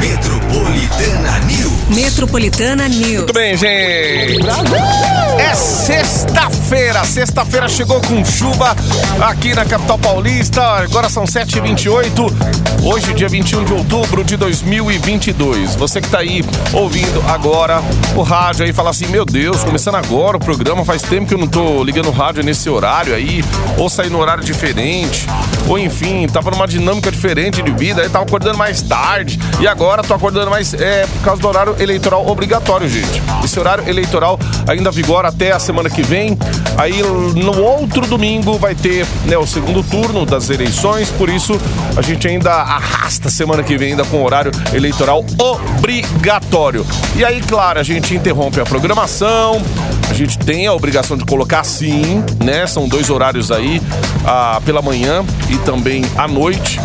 Metropolitana News. Metropolitana News. Muito bem, gente. É sexta-feira. Sexta-feira chegou com chuva aqui na capital paulista. Agora são 7h28. Hoje, dia 21 de outubro de 2022. Você que tá aí ouvindo agora o rádio aí, fala assim: Meu Deus, começando agora o programa. Faz tempo que eu não tô ligando o rádio nesse horário aí. Ou sair no horário diferente. Ou enfim, tava numa dinâmica diferente de vida. Aí tava acordando mais tarde. E agora tô acordando mais. É por causa do horário eleitoral obrigatório, gente. Esse horário eleitoral ainda vigora até a semana que vem. Aí no outro domingo vai ter né, o segundo turno das eleições, por isso a gente ainda arrasta semana que vem ainda com horário eleitoral obrigatório. E aí, claro, a gente interrompe a programação, a gente tem a obrigação de colocar sim, né? São dois horários aí, ah, pela manhã e também à noite.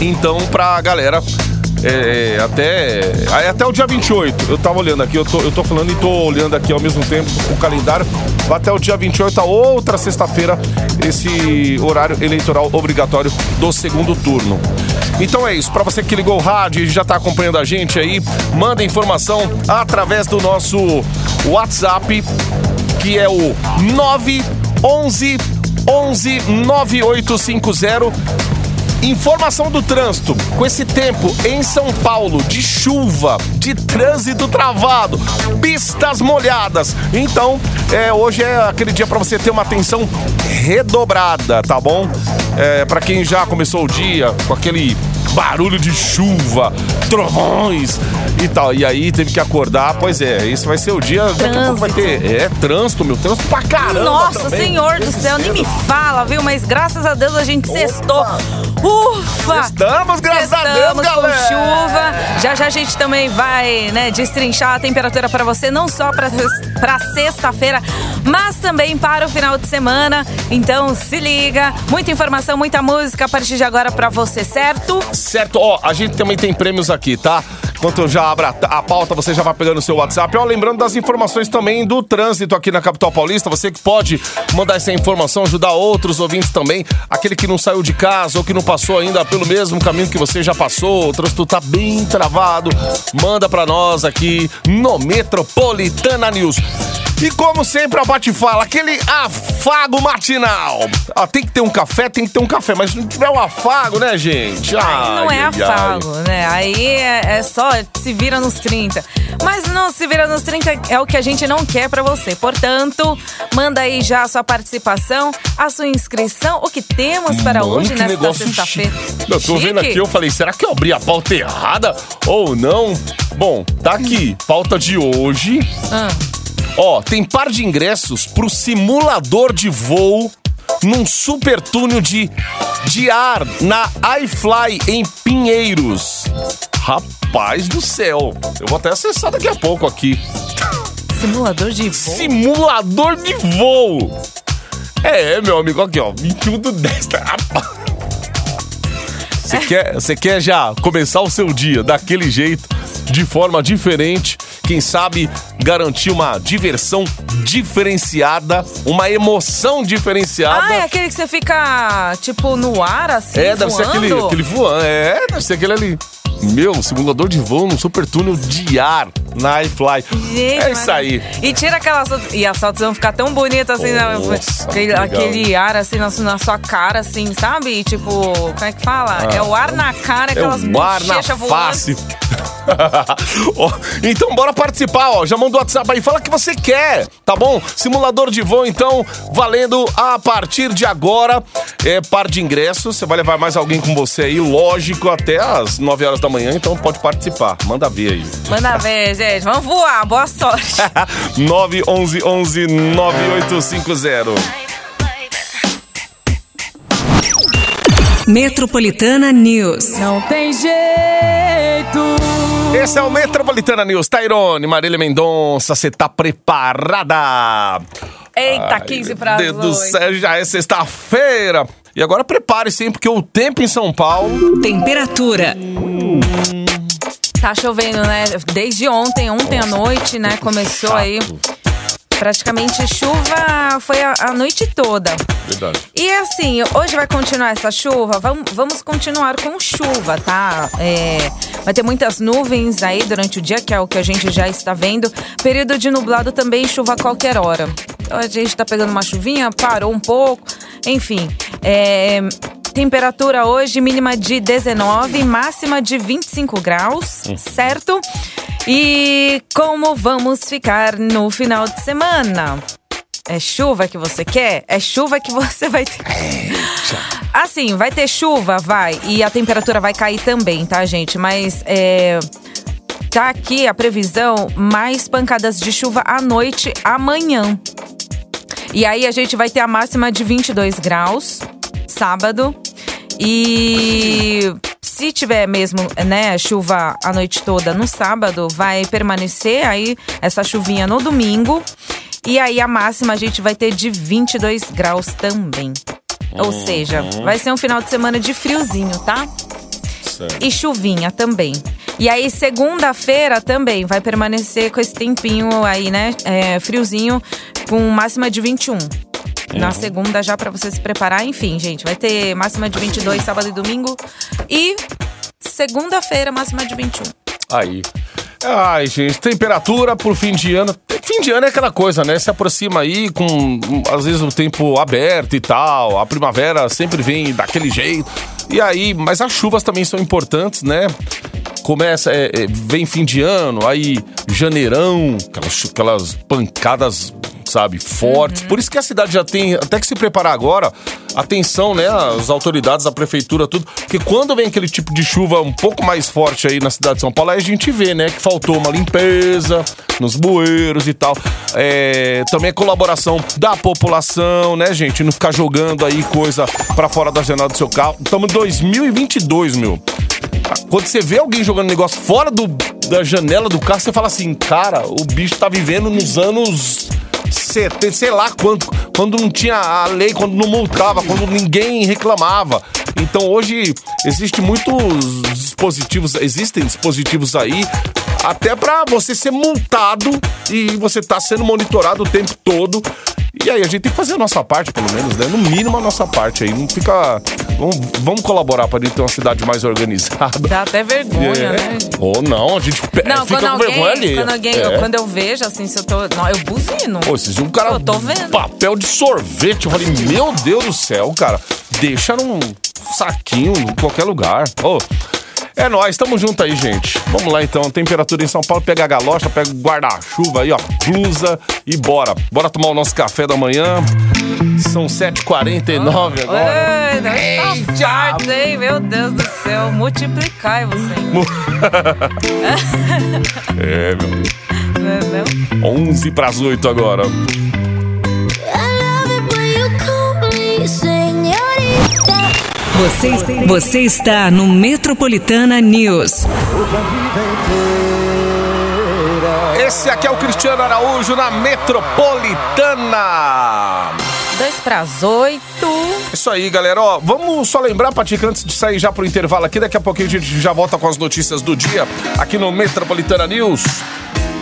Então, pra galera é, até, aí até o dia 28. Eu tava olhando aqui, eu tô, eu tô falando e tô olhando aqui ao mesmo tempo o calendário. Até o dia 28, a outra sexta-feira, esse horário eleitoral obrigatório do segundo turno. Então é isso, para você que ligou o rádio e já tá acompanhando a gente aí, manda informação através do nosso WhatsApp, que é o 911 11 9850 Informação do trânsito. Com esse tempo em São Paulo de chuva, de trânsito travado, pistas molhadas. Então, é, hoje é aquele dia para você ter uma atenção redobrada, tá bom? É, para quem já começou o dia com aquele barulho de chuva, trovões e tal. E aí teve que acordar, pois é, esse vai ser o dia. Daqui a pouco vai ter. É, trânsito, meu, trânsito pra caramba. Nossa, também. senhor do céu, nem me fala, viu? Mas graças a Deus a gente sextou. Ufa! Estamos, graças a Deus, Estamos com galera. chuva. Já já a gente também vai, né, destrinchar a temperatura para você, não só para para sexta-feira, mas também para o final de semana. Então se liga, muita informação, muita música a partir de agora para você, certo? Certo, ó, a gente também tem prêmios aqui, tá? Enquanto eu já abro a, pauta, você já vai pegando o seu WhatsApp. Ó, lembrando das informações também do trânsito aqui na capital paulista. Você que pode mandar essa informação, ajudar outros ouvintes também. Aquele que não saiu de casa ou que não passou ainda pelo mesmo caminho que você já passou. O trânsito tá bem travado. Manda pra nós aqui no Metropolitana News. E como sempre, a Bate fala, aquele afago matinal. Ah, tem que ter um café, tem que ter um café, mas se não tiver um afago, né, gente? Aí não é Ai, ai, ai. afago, né? Aí é, é só se vira nos 30. Mas não se vira nos 30 é o que a gente não quer pra você. Portanto, manda aí já a sua participação, a sua inscrição, o que temos para Mano, hoje nesta negócio sexta-feira. Eu tô vendo aqui, eu falei, será que eu abri a pauta errada ou não? Bom, tá aqui, pauta de hoje. Ah. Ó, tem par de ingressos pro simulador de voo num super túnel de, de ar na iFly em Pinheiros. Rapaz do céu, eu vou até acessar daqui a pouco aqui. Simulador de voo. Simulador de voo. É, meu amigo, aqui ó, 21 do 10. tá? Você quer, você quer já começar o seu dia daquele jeito, de forma diferente, quem sabe garantir uma diversão diferenciada, uma emoção diferenciada. Ah, é aquele que você fica, tipo, no ar, assim, É, deve ser voando? aquele, aquele voando. É, deve ser aquele ali. Meu, simulador de voo num super túnel de ar na iFly. Gente, é isso aí. E tira aquelas. E as fotos vão ficar tão bonitas assim? Nossa, aquele, que legal. aquele ar assim na, na sua cara, assim, sabe? E, tipo, como é que fala? é o ar na cara, É aquelas o ar na face. Então bora participar, ó. Já manda o WhatsApp aí, fala que você quer, tá bom? Simulador de voo, então, valendo a partir de agora. É par de ingressos. Você vai levar mais alguém com você aí, lógico, até às 9 horas da manhã, então pode participar. Manda ver aí. Manda ver, gente. Vamos voar. Boa sorte. 911 11 9850. Metropolitana News. Não tem jeito. Esse é o Metropolitana News. Tairone, Marília Mendonça, você tá preparada? Eita, Ai, 15 meu para Deus do céu, já é sexta-feira. E agora prepare-se, hein, porque o tempo em São Paulo. Temperatura. Tá chovendo, né? Desde ontem, ontem à noite, né? Começou aí. Praticamente chuva foi a, a noite toda. Verdade. E assim, hoje vai continuar essa chuva? Vamos, vamos continuar com chuva, tá? É, vai ter muitas nuvens aí durante o dia, que é o que a gente já está vendo. Período de nublado também, chuva a qualquer hora. Então, a gente tá pegando uma chuvinha, parou um pouco, enfim. É, temperatura hoje mínima de 19, máxima de 25 graus, certo? E como vamos ficar no final de semana? É chuva que você quer? É chuva que você vai ter. Assim, vai ter chuva? Vai. E a temperatura vai cair também, tá, gente? Mas é. Tá aqui a previsão: mais pancadas de chuva à noite amanhã. E aí a gente vai ter a máxima de 22 graus, sábado. E se tiver mesmo, né, chuva a noite toda no sábado, vai permanecer aí essa chuvinha no domingo. E aí a máxima a gente vai ter de 22 graus também. Ou seja, vai ser um final de semana de friozinho, tá? Certo. E chuvinha também. E aí, segunda-feira também vai permanecer com esse tempinho aí, né? É, friozinho, com máxima de 21. Na segunda, já pra você se preparar. Enfim, gente, vai ter máxima de 22 sábado e domingo. E segunda-feira, máxima de 21. Aí. Ai, gente, temperatura pro fim de ano. Fim de ano é aquela coisa, né? Se aproxima aí com, às vezes, o tempo aberto e tal. A primavera sempre vem daquele jeito. E aí, mas as chuvas também são importantes, né? Começa, é, é, vem fim de ano, aí janeirão, aquelas, aquelas pancadas, sabe, fortes. Por isso que a cidade já tem até que se preparar agora. Atenção, né? As autoridades, a prefeitura, tudo. Porque quando vem aquele tipo de chuva um pouco mais forte aí na cidade de São Paulo, aí a gente vê, né? Que faltou uma limpeza nos bueiros e tal. É, também a colaboração da população, né, gente? Não ficar jogando aí coisa pra fora da janela do seu carro. Estamos em 2022, meu. Quando você vê alguém jogando negócio fora do, da janela do carro, você fala assim, cara, o bicho tá vivendo nos anos 70, sei lá quanto, quando não tinha a lei, quando não multava, quando ninguém reclamava. Então hoje existe muitos dispositivos, existem dispositivos aí até pra você ser multado e você tá sendo monitorado o tempo todo. E aí, a gente tem que fazer a nossa parte, pelo menos, né? No mínimo a nossa parte aí. Não fica. Vamos, vamos colaborar pra gente ter uma cidade mais organizada. Dá até vergonha, É. né? Ou não, a gente Não, fica quando com vergonha alguém, ali. quando alguém, É. quando eu vejo assim, se eu tô, não, eu buzino. Pô, dias um cara. Eu tô vendo. Papel de sorvete. Eu falei, meu Deus do céu, cara. Deixa num saquinho em qualquer lugar. Ô. É nóis, tamo junto aí, gente. Vamos lá então. Temperatura em São Paulo, pega a galocha, pega o guarda-chuva aí, ó, blusa e bora. Bora tomar o nosso café da manhã. São 7h49 agora. Ai, não tá farto, hein? Meu Deus do céu. Multiplicai você. É, meu. Não é não? 11 pras 8 agora. Você, você está no Metropolitana News. Esse aqui é o Cristiano Araújo na Metropolitana. Dois pras oito. Isso aí, galera. Ó, vamos só lembrar, Patica, antes de sair já pro intervalo aqui, daqui a pouquinho a gente já volta com as notícias do dia aqui no Metropolitana News.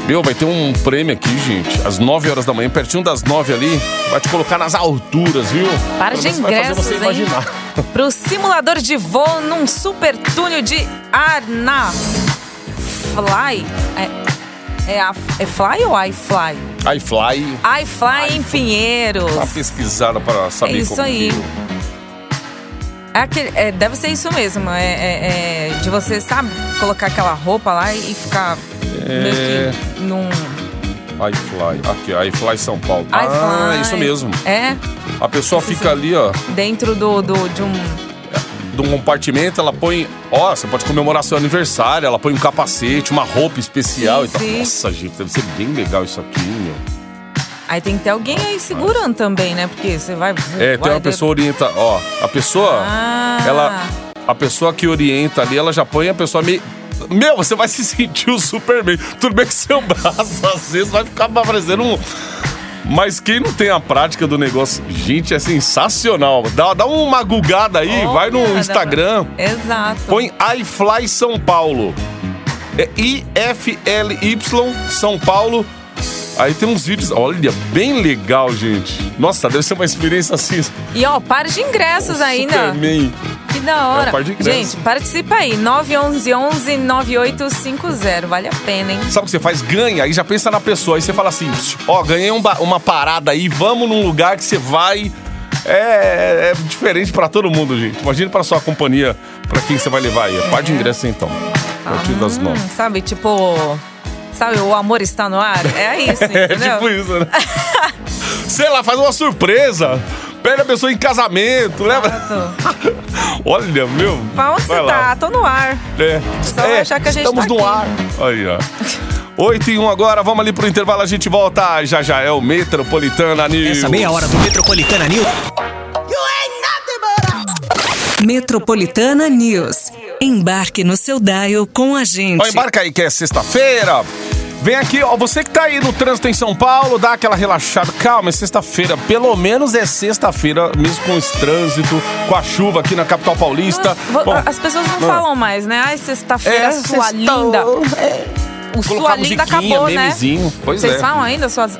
Meu, vai ter um prêmio aqui, gente, às 9 horas da manhã, pertinho das 9 ali. Vai te colocar nas alturas, viu? Para Pelo de menos vai fazer ingressos, você hein? imaginar. Pro simulador de voo num super túnel de Arna. Fly. É, é, a, é Fly ou iFly? iFly, iFly em Pinheiros. uma pesquisada para saber É isso como aí. que- É aquele- é, deve ser isso mesmo. É, é- é de você, sabe, colocar aquela roupa lá e ficar meio que num. iFly, aqui, iFly São Paulo. Ah, isso mesmo. É, A pessoa Isso fica ali, ó, dentro do, do, de um. de um compartimento, ela põe. Ó, você pode comemorar seu aniversário, ela põe um capacete, uma roupa especial Sim, e tal. sim. Nossa, gente, deve ser bem legal isso aqui, meu. Aí tem que ter alguém aí segurando também, né? Porque você vai. É, tem vai uma pessoa orienta, ó, a pessoa, Ah. ela, a pessoa que orienta ali, ela já põe a pessoa meio, meu, você vai se sentir o Superman. Tudo bem que seu braço às vezes vai ficar parecendo um, mas quem não tem a prática do negócio, gente, é sensacional. Dá, dá uma gugada aí, vai no Instagram, Exato. põe iFly São Paulo. É I-F-L-Y São Paulo. Aí tem uns vídeos, olha, bem legal, gente. Nossa, deve ser uma experiência assim. E ó, par de ingressos ainda. Superman. Que da hora. É, par de ingressos. Gente, participa aí. 911 9850. Vale a pena, hein? Sabe o que você faz? Ganha, aí já pensa na pessoa. Aí você fala assim: ó, ganhei um uma parada aí, vamos num lugar que você vai. É, é diferente pra todo mundo, gente. Imagina pra sua companhia, pra quem você vai levar aí. Par de ingressos então. A partir das nove. Hum, sabe, tipo. Sabe, o amor está no ar? É isso, É entendeu? tipo isso, né? Sei lá, faz uma surpresa. Pede a pessoa em casamento, lembra? Exato. Olha, meu. Pra onde você lá. tá? Tô no ar. É. Só vai achar que a gente estamos tá no aqui. ar. Aí, ó. 8 e 1 agora, vamos ali pro intervalo, a gente volta. Já já é o Metropolitana News. Essa meia hora do Metropolitana News. Metropolitana News. Embarque no seu dial com a gente. Ó, embarca aí que é sexta-feira. Vem aqui, ó, você que tá aí no trânsito em São Paulo, dá aquela relaxada. Calma, é sexta-feira. Pelo menos é sexta-feira, mesmo com esse trânsito, com a chuva aqui na capital paulista. Vo- Bom, As pessoas não ah. falam mais, né? Ai, sexta-feira, É, sua sexta- linda. O sua linda acabou, né? memezinho. Pois Vocês é. falam ainda suas.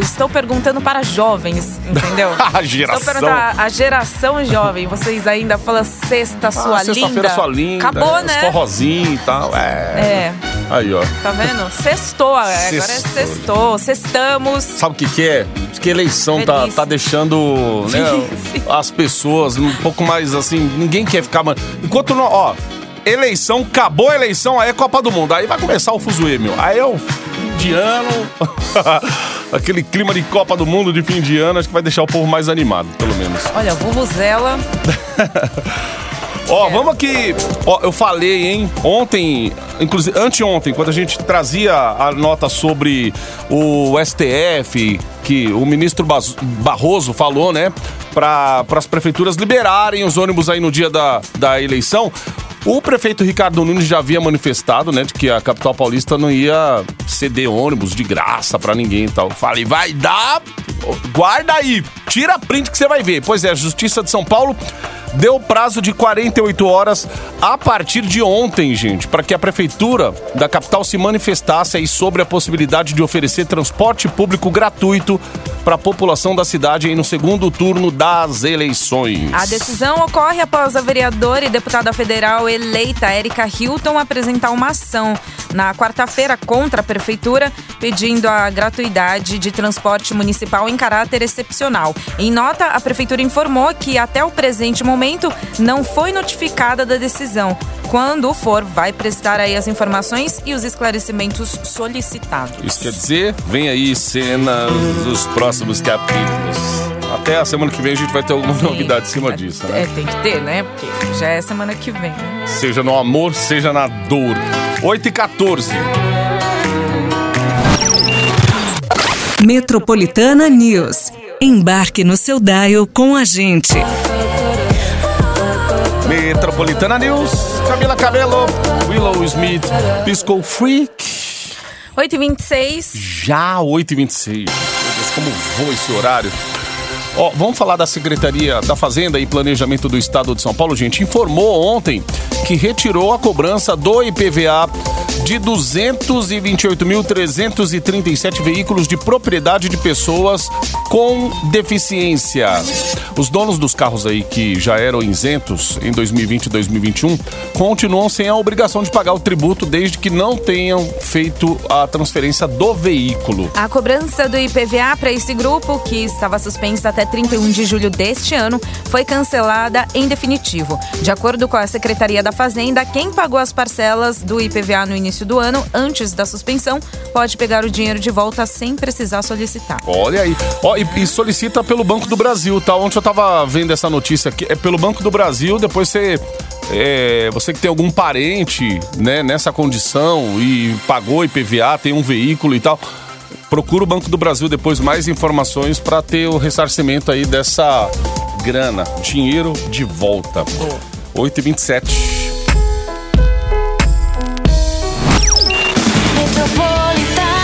Estou perguntando para jovens, entendeu? A geração. Estou perguntando a geração jovem. Vocês ainda falam sexta, sua ah, linda. sexta-feira sua linda. Acabou, é, né? Forrozinho e tal. É. É, Aí, ó. tá vendo? Sextou, agora é Sextou. Sextamos. Sabe o que, que é? Acho que a eleição tá, tá deixando né, as pessoas um pouco mais assim. Ninguém quer ficar. Enquanto não. Ó, eleição, acabou a eleição, aí é Copa do Mundo. Aí vai começar o fuzuê, meu. Aí é o fim de ano. Aquele clima de Copa do Mundo de fim de ano, acho que vai deixar o povo mais animado, pelo menos. Olha, Vuvuzela. Ó, vamos aqui. Ó, eu falei, hein? Ontem, inclusive anteontem, quando a gente trazia a nota sobre o STF, que o ministro Barroso falou, né? Para as prefeituras liberarem os ônibus aí no dia da, da eleição. O prefeito Ricardo Nunes já havia manifestado, né, de que a capital paulista não ia ceder ônibus de graça pra ninguém e tal. Falei, vai dar. Guarda aí, tira a print que você vai ver. Pois é, a Justiça de São Paulo deu prazo de 48 horas a partir de ontem, gente, para que a prefeitura da capital se manifestasse aí sobre a possibilidade de oferecer transporte público gratuito para a população da cidade aí no segundo turno das eleições. A decisão ocorre após a vereadora e deputada federal eleita Érica Hilton apresentar uma ação na quarta-feira contra a prefeitura, pedindo a gratuidade de transporte municipal em caráter excepcional. Em nota, a prefeitura informou que até o presente momento não foi notificada da decisão. Quando for, vai prestar aí as informações e os esclarecimentos solicitados. Isso quer dizer, vem aí cenas dos próximos capítulos. Até a semana que vem a gente vai ter alguma novidade em cima disso, né? É, tem que ter, né? Porque já é semana que vem. né? Seja no amor, seja na dor. 8 e 14. Metropolitana News. Embarque no seu dial com a gente. Metropolitana News, Camila Cabelo, Willow Smith, Pisco Freak. 8h26. Já 8h26. Meu Deus, como voa esse horário. Ó, vamos falar da Secretaria da Fazenda e Planejamento do Estado de São Paulo, gente. Informou ontem que retirou a cobrança do IPVA de 228.337 veículos de propriedade de pessoas com deficiência. Os donos dos carros aí que já eram isentos em 2020 e 2021 continuam sem a obrigação de pagar o tributo desde que não tenham feito a transferência do veículo. A cobrança do IPVA para esse grupo, que estava suspensa até 31 de julho deste ano, foi cancelada em definitivo. De acordo com a Secretaria da Fazenda, quem pagou as parcelas do IPVA no início do ano, antes da suspensão, pode pegar o dinheiro de volta sem precisar solicitar. Olha aí. Ó, e, e solicita pelo Banco do Brasil, tá? Ontem eu tava vendo essa notícia aqui. É pelo Banco do Brasil, depois você. é, você que tem algum parente né, nessa condição e pagou IPVA, tem um veículo e tal. Procura o Banco do Brasil depois mais informações para ter o ressarcimento aí dessa grana, dinheiro de volta. 8h27. Metropolitana.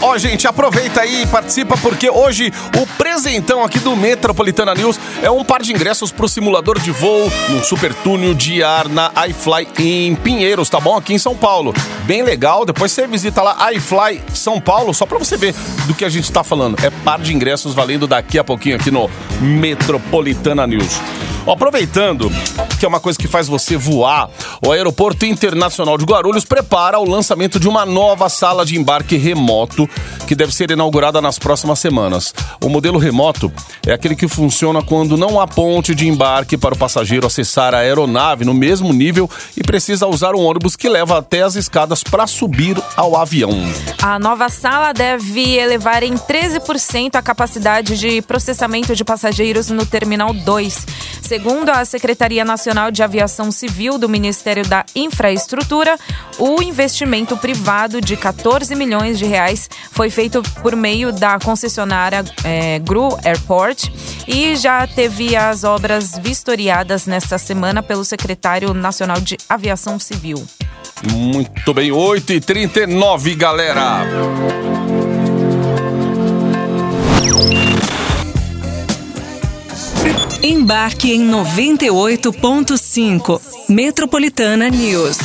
Ó, gente, aproveita aí e participa, porque hoje o presentão aqui do Metropolitana News é um par de ingressos pro simulador de voo num super túnel de ar na iFly em Pinheiros, tá bom? Aqui em São Paulo. Bem legal. Depois você visita lá iFly São Paulo, só pra você ver do que a gente tá falando. É par de ingressos valendo daqui a pouquinho aqui no Metropolitana News. Ó, Aproveitando que é uma coisa que faz você voar, o Aeroporto Internacional de Guarulhos prepara o lançamento de uma nova sala de embarque remoto que deve ser inaugurada nas próximas semanas. O modelo remoto é aquele que funciona quando não há ponte de embarque para o passageiro acessar a aeronave no mesmo nível e precisa usar um ônibus que leva até as escadas para subir ao avião. A nova sala deve elevar em 13% a capacidade de processamento de passageiros no Terminal 2. Segundo a Secretaria Nacional de Aviação Civil do Ministério da Infraestrutura, o investimento privado de 14 milhões de reais foi feito por meio da concessionária eh, GRU Airport e já teve as obras vistoriadas nesta semana pelo secretário nacional de Aviação Civil. Muito bem, 8h39, galera. Embarque em 98.5. Metropolitana News.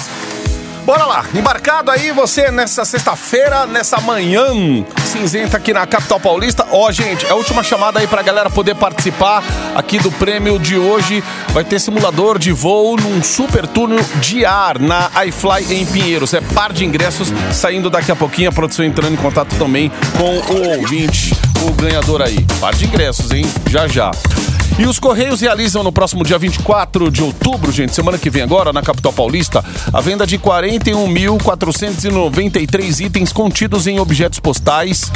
Bora lá, embarcado aí você nessa sexta-feira, nessa manhã cinzenta aqui na capital paulista. Ó, gente, é a última chamada aí pra galera poder participar aqui do prêmio de hoje. Vai ter simulador de voo num super túnel de ar na iFly em Pinheiros. É par de ingressos saindo daqui a pouquinho. A produção entrando em contato também com o ouvinte, o ganhador aí. Par de ingressos, hein? Já já. E os Correios realizam no próximo dia 24 de outubro, gente, semana que vem agora, na capital paulista, a venda de 41.493 itens contidos em objetos postais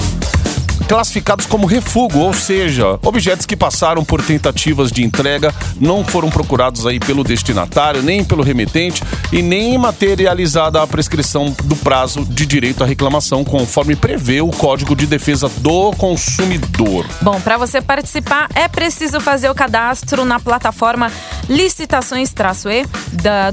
classificados como refúgio, ou seja, objetos que passaram por tentativas de entrega, não foram procurados aí pelo destinatário, nem pelo remetente e nem materializada a prescrição do prazo de direito à reclamação, conforme prevê o Código de Defesa do Consumidor. Bom, para você participar é preciso fazer o cadastro na plataforma Licitações-E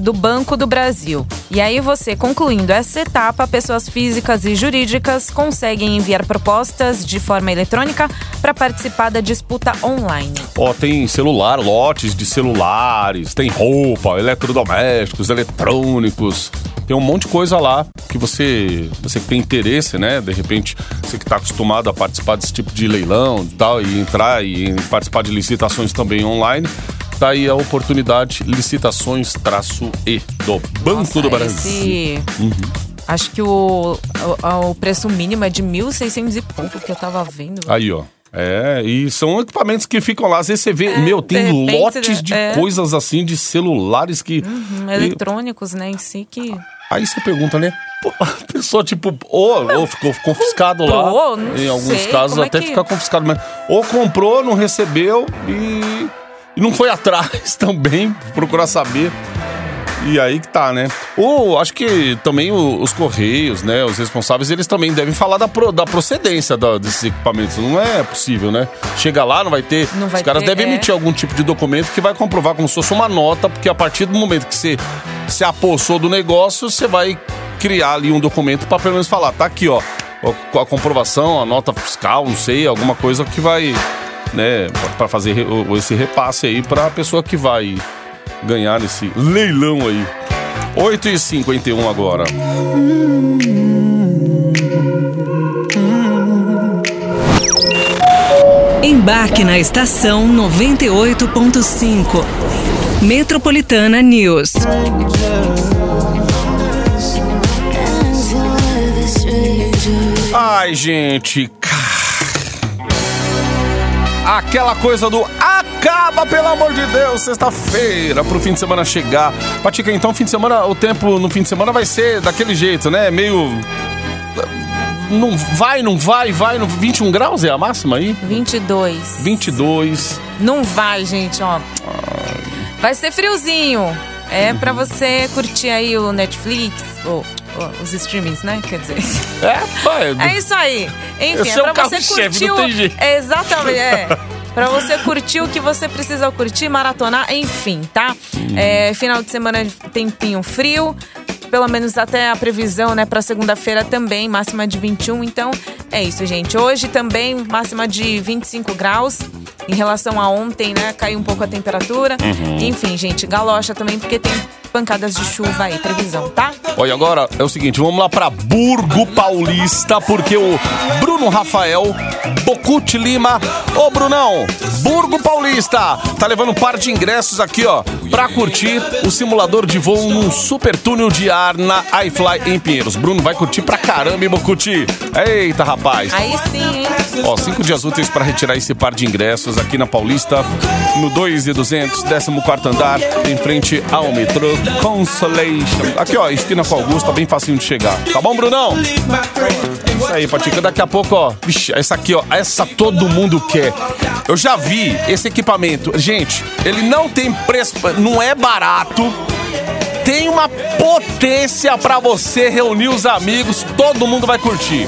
do Banco do Brasil. E aí você, concluindo essa etapa, pessoas físicas e jurídicas conseguem enviar propostas de forma eletrônica para participar da disputa online. Ó, tem celular, lotes de celulares, tem roupa, eletrodomésticos, eletrônicos. Tem um monte de coisa lá que você, você que tem interesse, né? De repente, você que está acostumado a participar desse tipo de leilão e tal, e entrar e participar de licitações também online, tá aí a oportunidade licitações-e do Banco Nossa, do Brasil. esse- Acho que o, o, o preço mínimo é de 1.600 e pouco que eu tava vendo. Aí, ó. É, e são equipamentos que ficam lá. Às vezes você vê, meu, tem É, de repente, lotes de é. coisas assim, de celulares que. Hum, e- eletrônicos, né, em si que... Aí você pergunta, né? Pô, a pessoa, tipo, ou, ou ficou confiscado lá. comprou, não Em alguns sei, casos é até que- fica confiscado, mas. Ou comprou, não recebeu e. E não foi atrás também, procurar saber. E aí que tá, né? Ou acho que também o- os Correios, né? Os responsáveis, eles também devem falar da, pro- da procedência da- desses equipamentos. Não é possível, né? Chega lá, não vai ter. Não vai os caras ter, devem é. emitir algum tipo de documento que vai comprovar como se fosse uma nota, porque a partir do momento que você se apossou do negócio, você vai criar ali um documento para pelo menos falar, tá aqui, ó, a comprovação, a nota fiscal, não sei, alguma coisa que vai, né, para fazer esse repasse aí para a pessoa que vai ganhar nesse leilão aí. 8h51 agora. Embarque na estação 98.5. Metropolitana News. Ai, gente. Aquela coisa do acaba, pelo amor de Deus, sexta-feira, pro fim de semana chegar. Patica, então, fim de semana, o tempo no fim de semana vai ser daquele jeito, né? Meio. Não vai, não vai, vai. No 21 graus é a máxima aí? 22. 22. Não vai, gente, ó. Vai ser friozinho. É Uhum. pra você curtir aí o Netflix, ou, ou os streamings, né? Quer dizer. É, vai. É isso aí. Enfim, é é pra você curtir. não o- tem jeito. Exatamente, é. Pra você curtir o que você precisa curtir, maratonar, enfim, tá? Uhum. É, final de semana, tempinho frio. pelo menos até a previsão, né, para segunda-feira também, máxima de 21. Então, é isso, gente. Hoje também máxima de 25 graus. Em relação a ontem, né, caiu um pouco a temperatura. Enfim, gente, galocha também porque tem pancadas de chuva aí, previsão, tá? Olha, agora é o seguinte, vamos lá pra Burgo Paulista, porque o Bruno Rafael Bocuti Lima, ô Brunão, Burgo Paulista, tá levando um par de ingressos aqui, ó, pra curtir o simulador de voo num super túnel de ar na iFly em Pinheiros. Bruno vai curtir pra caramba, hein, Bocuti? Eita, rapaz. Aí sim, hein? Ó, cinco dias úteis para retirar esse par de ingressos aqui na Paulista, no 2 e 200, 14 andar, em frente ao metrô Consolation. Aqui, ó, esquina com Augusto, tá bem facinho de chegar. Tá bom, Brunão? Isso aí, Patica. Daqui a pouco, ó. Vixe, essa aqui, ó. Essa todo mundo quer. Eu já vi esse equipamento. Gente, ele não tem preço, não é barato. Tem uma potência pra você reunir os amigos, todo mundo vai curtir.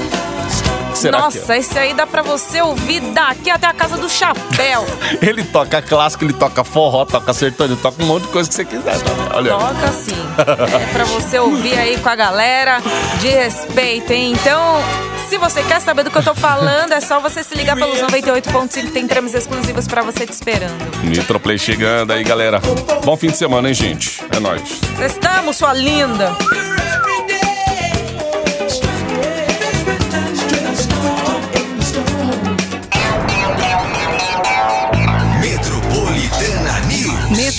Será que é? Nossa, esse aí dá pra você ouvir daqui até a casa do chapéu. Ele toca clássico, ele toca forró, toca sertanejo, toca um monte de coisa que você quiser. tá? Olha. Toca sim. É pra você ouvir aí com a galera de respeito, hein? Então, se você quer saber do que eu tô falando, é só você se ligar pelos 98.5, tem prêmios exclusivos pra você te esperando. Nitroplay chegando aí, galera. Bom fim de semana, hein, gente? É nóis. Estamos, sua linda.